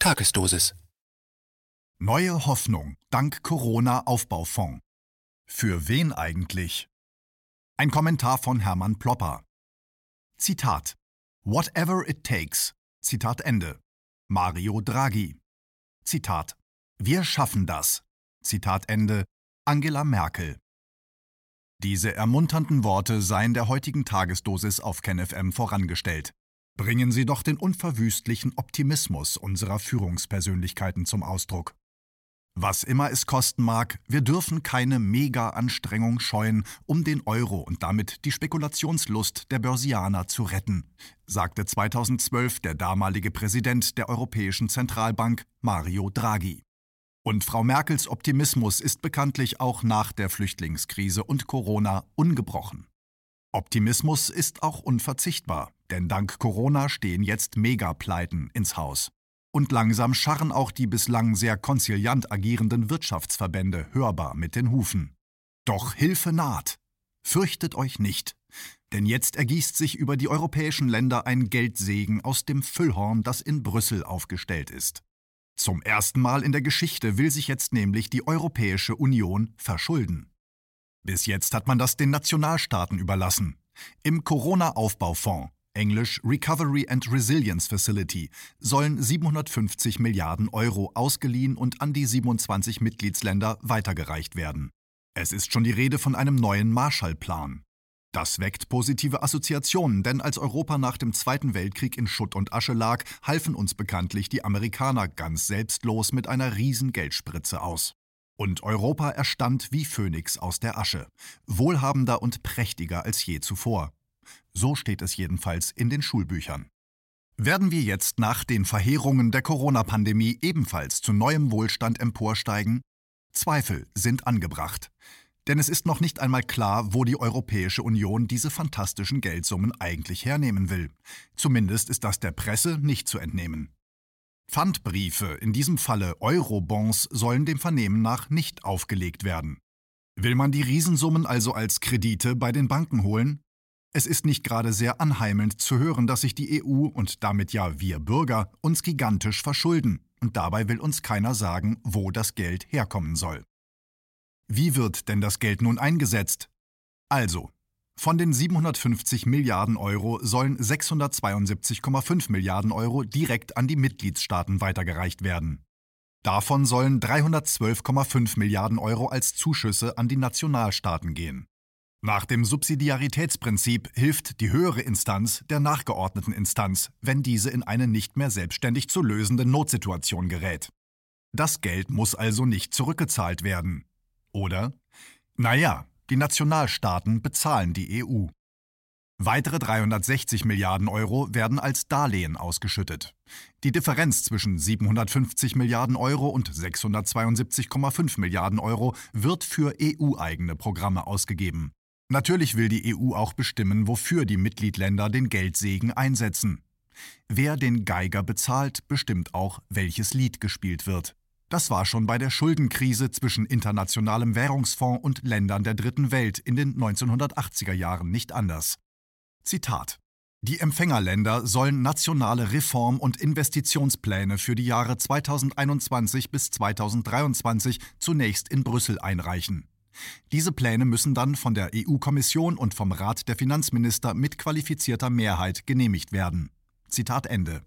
Tagesdosis. Neue Hoffnung dank Corona-Aufbaufonds. Für wen eigentlich? Ein Kommentar von Hermann Plopper. Zitat. Whatever it takes. Zitat Ende. Mario Draghi. Zitat. Wir schaffen das. Zitat Ende. Angela Merkel. Diese ermunternden Worte seien der heutigen Tagesdosis auf KenFM vorangestellt. Bringen Sie doch den unverwüstlichen Optimismus unserer Führungspersönlichkeiten zum Ausdruck. Was immer es kosten mag, wir dürfen keine Mega-Anstrengung scheuen, um den Euro und damit die Spekulationslust der Börsianer zu retten, sagte 2012 der damalige Präsident der Europäischen Zentralbank Mario Draghi. Und Frau Merkels Optimismus ist bekanntlich auch nach der Flüchtlingskrise und Corona ungebrochen. Optimismus ist auch unverzichtbar, denn dank Corona stehen jetzt Megapleiten ins Haus. Und langsam scharren auch die bislang sehr konziliant agierenden Wirtschaftsverbände hörbar mit den Hufen. Doch Hilfe naht. Fürchtet euch nicht, denn jetzt ergießt sich über die europäischen Länder ein Geldsegen aus dem Füllhorn, das in Brüssel aufgestellt ist. Zum ersten Mal in der Geschichte will sich jetzt nämlich die Europäische Union verschulden. Bis jetzt hat man das den Nationalstaaten überlassen. Im Corona-Aufbaufonds, englisch Recovery and Resilience Facility, sollen 750 Milliarden Euro ausgeliehen und an die 27 Mitgliedsländer weitergereicht werden. Es ist schon die Rede von einem neuen Marshallplan. Das weckt positive Assoziationen, denn als Europa nach dem Zweiten Weltkrieg in Schutt und Asche lag, halfen uns bekanntlich die Amerikaner ganz selbstlos mit einer riesen Geldspritze aus. Und Europa erstand wie Phönix aus der Asche, wohlhabender und prächtiger als je zuvor. So steht es jedenfalls in den Schulbüchern. Werden wir jetzt nach den Verheerungen der Corona-Pandemie ebenfalls zu neuem Wohlstand emporsteigen? Zweifel sind angebracht. Denn es ist noch nicht einmal klar, wo die Europäische Union diese fantastischen Geldsummen eigentlich hernehmen will. Zumindest ist das der Presse nicht zu entnehmen. Pfandbriefe, in diesem Falle Eurobonds, sollen dem Vernehmen nach nicht aufgelegt werden. Will man die Riesensummen also als Kredite bei den Banken holen? Es ist nicht gerade sehr anheimelnd zu hören, dass sich die EU und damit ja wir Bürger uns gigantisch verschulden, und dabei will uns keiner sagen, wo das Geld herkommen soll. Wie wird denn das Geld nun eingesetzt? Also, von den 750 Milliarden Euro sollen 672,5 Milliarden Euro direkt an die Mitgliedstaaten weitergereicht werden. Davon sollen 312,5 Milliarden Euro als Zuschüsse an die Nationalstaaten gehen. Nach dem Subsidiaritätsprinzip hilft die höhere Instanz der nachgeordneten Instanz, wenn diese in eine nicht mehr selbstständig zu lösende Notsituation gerät. Das Geld muss also nicht zurückgezahlt werden. Oder? Naja, die Nationalstaaten bezahlen die EU. Weitere 360 Milliarden Euro werden als Darlehen ausgeschüttet. Die Differenz zwischen 750 Milliarden Euro und 672,5 Milliarden Euro wird für EU-eigene Programme ausgegeben. Natürlich will die EU auch bestimmen, wofür die Mitgliedländer den Geldsegen einsetzen. Wer den Geiger bezahlt, bestimmt auch, welches Lied gespielt wird. Das war schon bei der Schuldenkrise zwischen Internationalem Währungsfonds und Ländern der Dritten Welt in den 1980er Jahren nicht anders. Zitat Die Empfängerländer sollen nationale Reform- und Investitionspläne für die Jahre 2021 bis 2023 zunächst in Brüssel einreichen. Diese Pläne müssen dann von der EU-Kommission und vom Rat der Finanzminister mit qualifizierter Mehrheit genehmigt werden. Zitat Ende.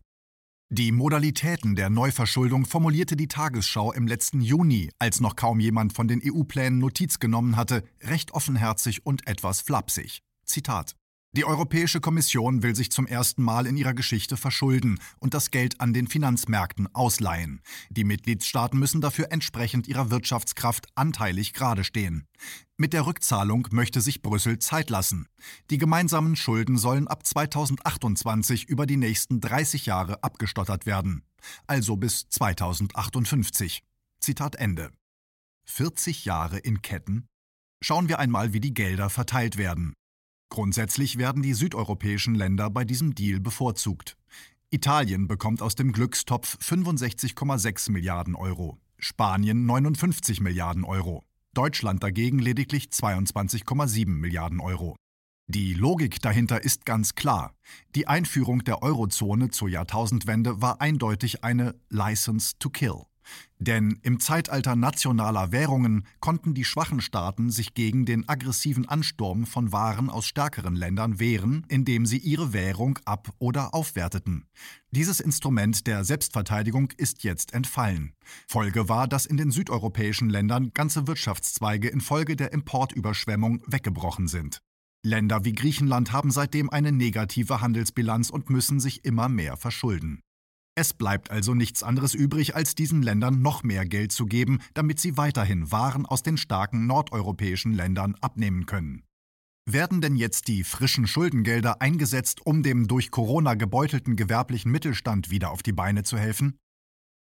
Die Modalitäten der Neuverschuldung formulierte die Tagesschau im letzten Juni, als noch kaum jemand von den EU-Plänen Notiz genommen hatte, recht offenherzig und etwas flapsig. Zitat die Europäische Kommission will sich zum ersten Mal in ihrer Geschichte verschulden und das Geld an den Finanzmärkten ausleihen. Die Mitgliedstaaten müssen dafür entsprechend ihrer Wirtschaftskraft anteilig gerade stehen. Mit der Rückzahlung möchte sich Brüssel Zeit lassen. Die gemeinsamen Schulden sollen ab 2028 über die nächsten 30 Jahre abgestottert werden. Also bis 2058. Zitat Ende. 40 Jahre in Ketten? Schauen wir einmal, wie die Gelder verteilt werden. Grundsätzlich werden die südeuropäischen Länder bei diesem Deal bevorzugt. Italien bekommt aus dem Glückstopf 65,6 Milliarden Euro, Spanien 59 Milliarden Euro, Deutschland dagegen lediglich 22,7 Milliarden Euro. Die Logik dahinter ist ganz klar. Die Einführung der Eurozone zur Jahrtausendwende war eindeutig eine License to Kill. Denn im Zeitalter nationaler Währungen konnten die schwachen Staaten sich gegen den aggressiven Ansturm von Waren aus stärkeren Ländern wehren, indem sie ihre Währung ab- oder aufwerteten. Dieses Instrument der Selbstverteidigung ist jetzt entfallen. Folge war, dass in den südeuropäischen Ländern ganze Wirtschaftszweige infolge der Importüberschwemmung weggebrochen sind. Länder wie Griechenland haben seitdem eine negative Handelsbilanz und müssen sich immer mehr verschulden. Es bleibt also nichts anderes übrig, als diesen Ländern noch mehr Geld zu geben, damit sie weiterhin Waren aus den starken nordeuropäischen Ländern abnehmen können. Werden denn jetzt die frischen Schuldengelder eingesetzt, um dem durch Corona gebeutelten gewerblichen Mittelstand wieder auf die Beine zu helfen?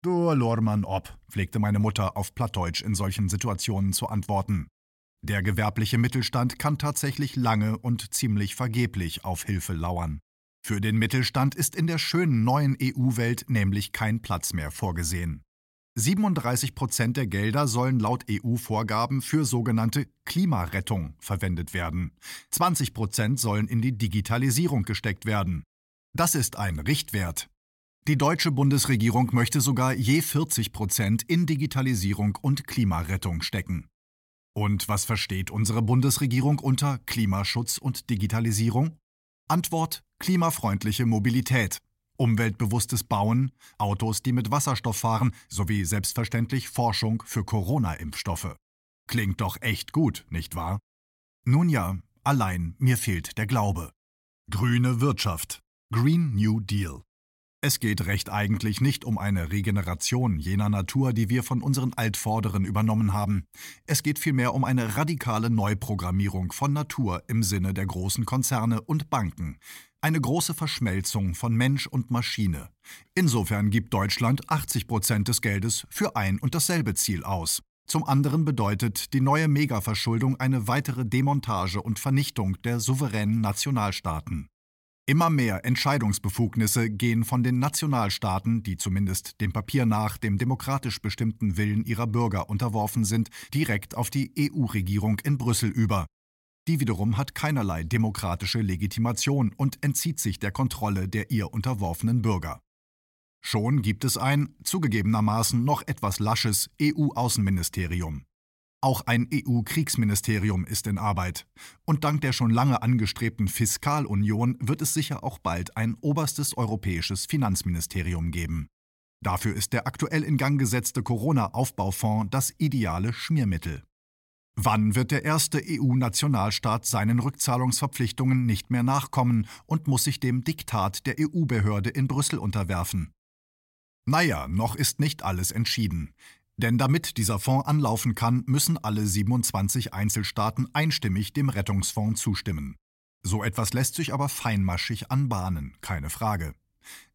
Du Lormann ob, pflegte meine Mutter auf Plattdeutsch in solchen Situationen zu antworten. Der gewerbliche Mittelstand kann tatsächlich lange und ziemlich vergeblich auf Hilfe lauern. Für den Mittelstand ist in der schönen neuen EU-Welt nämlich kein Platz mehr vorgesehen. 37 Prozent der Gelder sollen laut EU-Vorgaben für sogenannte Klimarettung verwendet werden. 20 Prozent sollen in die Digitalisierung gesteckt werden. Das ist ein Richtwert. Die deutsche Bundesregierung möchte sogar je 40 Prozent in Digitalisierung und Klimarettung stecken. Und was versteht unsere Bundesregierung unter Klimaschutz und Digitalisierung? Antwort klimafreundliche Mobilität, umweltbewusstes Bauen, Autos, die mit Wasserstoff fahren, sowie selbstverständlich Forschung für Corona-Impfstoffe. Klingt doch echt gut, nicht wahr? Nun ja, allein mir fehlt der Glaube. Grüne Wirtschaft. Green New Deal. Es geht recht eigentlich nicht um eine Regeneration jener Natur, die wir von unseren Altvorderen übernommen haben. Es geht vielmehr um eine radikale Neuprogrammierung von Natur im Sinne der großen Konzerne und Banken. Eine große Verschmelzung von Mensch und Maschine. Insofern gibt Deutschland 80 Prozent des Geldes für ein und dasselbe Ziel aus. Zum anderen bedeutet die neue Megaverschuldung eine weitere Demontage und Vernichtung der souveränen Nationalstaaten. Immer mehr Entscheidungsbefugnisse gehen von den Nationalstaaten, die zumindest dem Papier nach dem demokratisch bestimmten Willen ihrer Bürger unterworfen sind, direkt auf die EU-Regierung in Brüssel über. Die wiederum hat keinerlei demokratische Legitimation und entzieht sich der Kontrolle der ihr unterworfenen Bürger. Schon gibt es ein, zugegebenermaßen noch etwas lasches EU-Außenministerium. Auch ein EU-Kriegsministerium ist in Arbeit. Und dank der schon lange angestrebten Fiskalunion wird es sicher auch bald ein oberstes europäisches Finanzministerium geben. Dafür ist der aktuell in Gang gesetzte Corona-Aufbaufonds das ideale Schmiermittel. Wann wird der erste EU-Nationalstaat seinen Rückzahlungsverpflichtungen nicht mehr nachkommen und muss sich dem Diktat der EU-Behörde in Brüssel unterwerfen? Naja, noch ist nicht alles entschieden. Denn damit dieser Fonds anlaufen kann, müssen alle 27 Einzelstaaten einstimmig dem Rettungsfonds zustimmen. So etwas lässt sich aber feinmaschig anbahnen, keine Frage.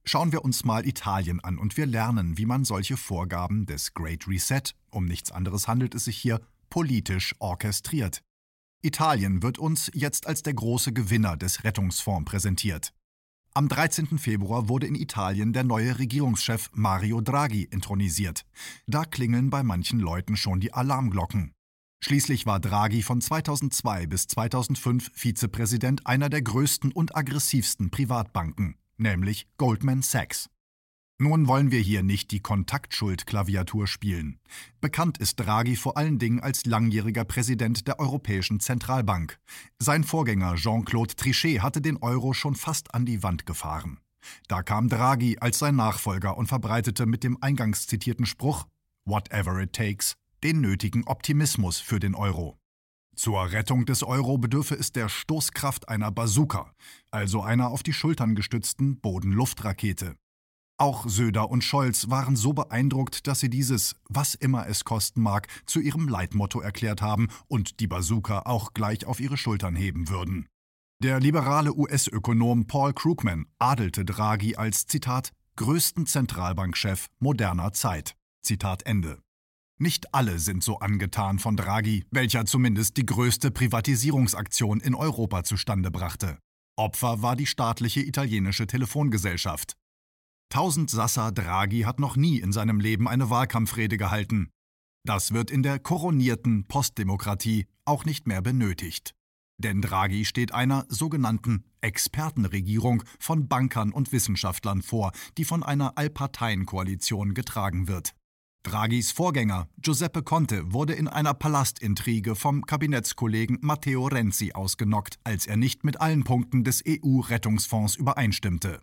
Schauen wir uns mal Italien an und wir lernen, wie man solche Vorgaben des Great Reset, um nichts anderes handelt es sich hier, politisch orchestriert. Italien wird uns jetzt als der große Gewinner des Rettungsfonds präsentiert. Am 13. Februar wurde in Italien der neue Regierungschef Mario Draghi intronisiert. Da klingeln bei manchen Leuten schon die Alarmglocken. Schließlich war Draghi von 2002 bis 2005 Vizepräsident einer der größten und aggressivsten Privatbanken, nämlich Goldman Sachs. Nun wollen wir hier nicht die Kontaktschuld-Klaviatur spielen. Bekannt ist Draghi vor allen Dingen als langjähriger Präsident der Europäischen Zentralbank. Sein Vorgänger Jean-Claude Trichet hatte den Euro schon fast an die Wand gefahren. Da kam Draghi als sein Nachfolger und verbreitete mit dem eingangs zitierten Spruch Whatever it takes den nötigen Optimismus für den Euro. Zur Rettung des Euro bedürfe es der Stoßkraft einer Bazooka, also einer auf die Schultern gestützten Boden-Luft-Rakete. Auch Söder und Scholz waren so beeindruckt, dass sie dieses Was immer es kosten mag zu ihrem Leitmotto erklärt haben und die Bazooka auch gleich auf ihre Schultern heben würden. Der liberale US-Ökonom Paul Krugman adelte Draghi als Zitat größten Zentralbankchef moderner Zeit. Zitat Ende. Nicht alle sind so angetan von Draghi, welcher zumindest die größte Privatisierungsaktion in Europa zustande brachte. Opfer war die staatliche italienische Telefongesellschaft. Tausend Sassa Draghi hat noch nie in seinem Leben eine Wahlkampfrede gehalten. Das wird in der koronierten Postdemokratie auch nicht mehr benötigt. Denn Draghi steht einer sogenannten Expertenregierung von Bankern und Wissenschaftlern vor, die von einer Allparteienkoalition getragen wird. Draghis Vorgänger Giuseppe Conte wurde in einer Palastintrige vom Kabinettskollegen Matteo Renzi ausgenockt, als er nicht mit allen Punkten des EU-Rettungsfonds übereinstimmte.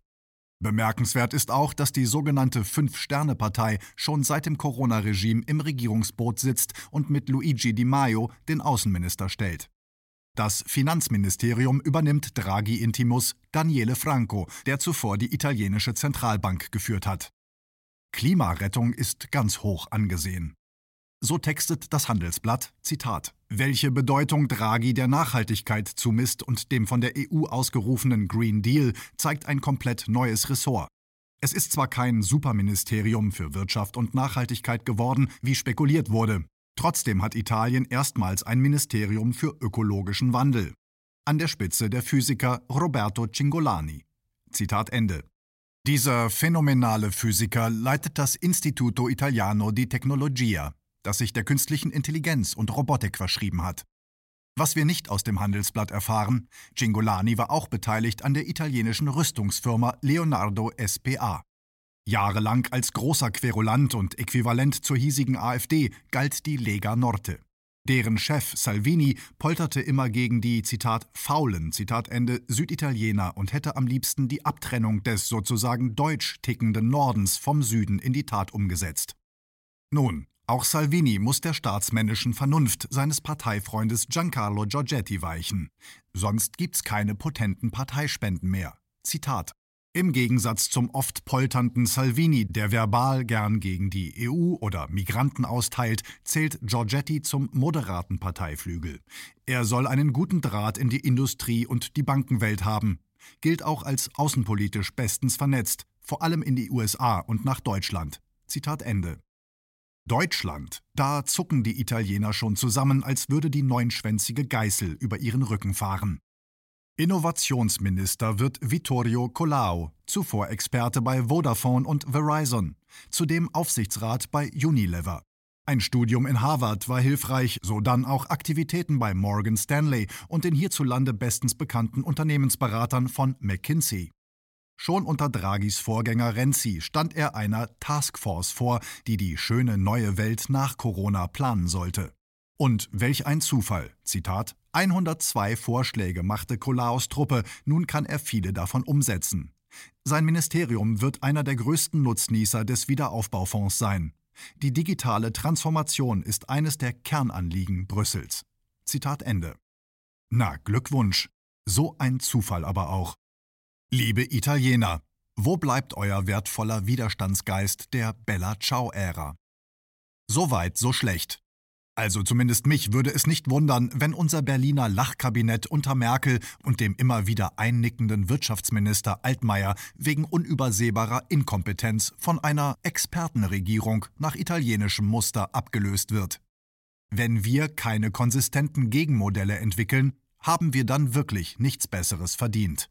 Bemerkenswert ist auch, dass die sogenannte Fünf-Sterne-Partei schon seit dem Corona-Regime im Regierungsboot sitzt und mit Luigi Di Maio den Außenminister stellt. Das Finanzministerium übernimmt Draghi Intimus Daniele Franco, der zuvor die italienische Zentralbank geführt hat. Klimarettung ist ganz hoch angesehen. So textet das Handelsblatt, Zitat, welche Bedeutung Draghi der Nachhaltigkeit zumisst und dem von der EU ausgerufenen Green Deal, zeigt ein komplett neues Ressort. Es ist zwar kein Superministerium für Wirtschaft und Nachhaltigkeit geworden, wie spekuliert wurde. Trotzdem hat Italien erstmals ein Ministerium für ökologischen Wandel. An der Spitze der Physiker Roberto Cingolani. Zitat Ende. Dieser phänomenale Physiker leitet das Istituto Italiano di Tecnologia, das sich der künstlichen Intelligenz und Robotik verschrieben hat. Was wir nicht aus dem Handelsblatt erfahren, Cingolani war auch beteiligt an der italienischen Rüstungsfirma Leonardo SPA. Jahrelang als großer Querulant und äquivalent zur hiesigen AfD galt die Lega Norte. Deren Chef Salvini polterte immer gegen die, Zitat, faulen, Zitat Ende, Süditaliener und hätte am liebsten die Abtrennung des sozusagen deutsch tickenden Nordens vom Süden in die Tat umgesetzt. Nun, auch Salvini muss der staatsmännischen Vernunft seines Parteifreundes Giancarlo Giorgetti weichen. Sonst gibt's keine potenten Parteispenden mehr. Zitat im Gegensatz zum oft polternden Salvini, der verbal gern gegen die EU oder Migranten austeilt, zählt Giorgetti zum moderaten Parteiflügel. Er soll einen guten Draht in die Industrie und die Bankenwelt haben, gilt auch als außenpolitisch bestens vernetzt, vor allem in die USA und nach Deutschland. Zitat Ende. Deutschland, da zucken die Italiener schon zusammen, als würde die neunschwänzige Geißel über ihren Rücken fahren. Innovationsminister wird Vittorio Colau, zuvor Experte bei Vodafone und Verizon, zudem Aufsichtsrat bei Unilever. Ein Studium in Harvard war hilfreich, so dann auch Aktivitäten bei Morgan Stanley und den hierzulande bestens bekannten Unternehmensberatern von McKinsey. Schon unter Draghis Vorgänger Renzi stand er einer Taskforce vor, die die schöne neue Welt nach Corona planen sollte. Und welch ein Zufall, Zitat, 102 Vorschläge machte Kolaos Truppe, nun kann er viele davon umsetzen. Sein Ministerium wird einer der größten Nutznießer des Wiederaufbaufonds sein. Die digitale Transformation ist eines der Kernanliegen Brüssels. Zitat Ende. Na, Glückwunsch. So ein Zufall aber auch. Liebe Italiener, wo bleibt euer wertvoller Widerstandsgeist der Bella Ciao-Ära? So weit, so schlecht. Also zumindest mich würde es nicht wundern, wenn unser Berliner Lachkabinett unter Merkel und dem immer wieder einnickenden Wirtschaftsminister Altmaier wegen unübersehbarer Inkompetenz von einer Expertenregierung nach italienischem Muster abgelöst wird. Wenn wir keine konsistenten Gegenmodelle entwickeln, haben wir dann wirklich nichts Besseres verdient.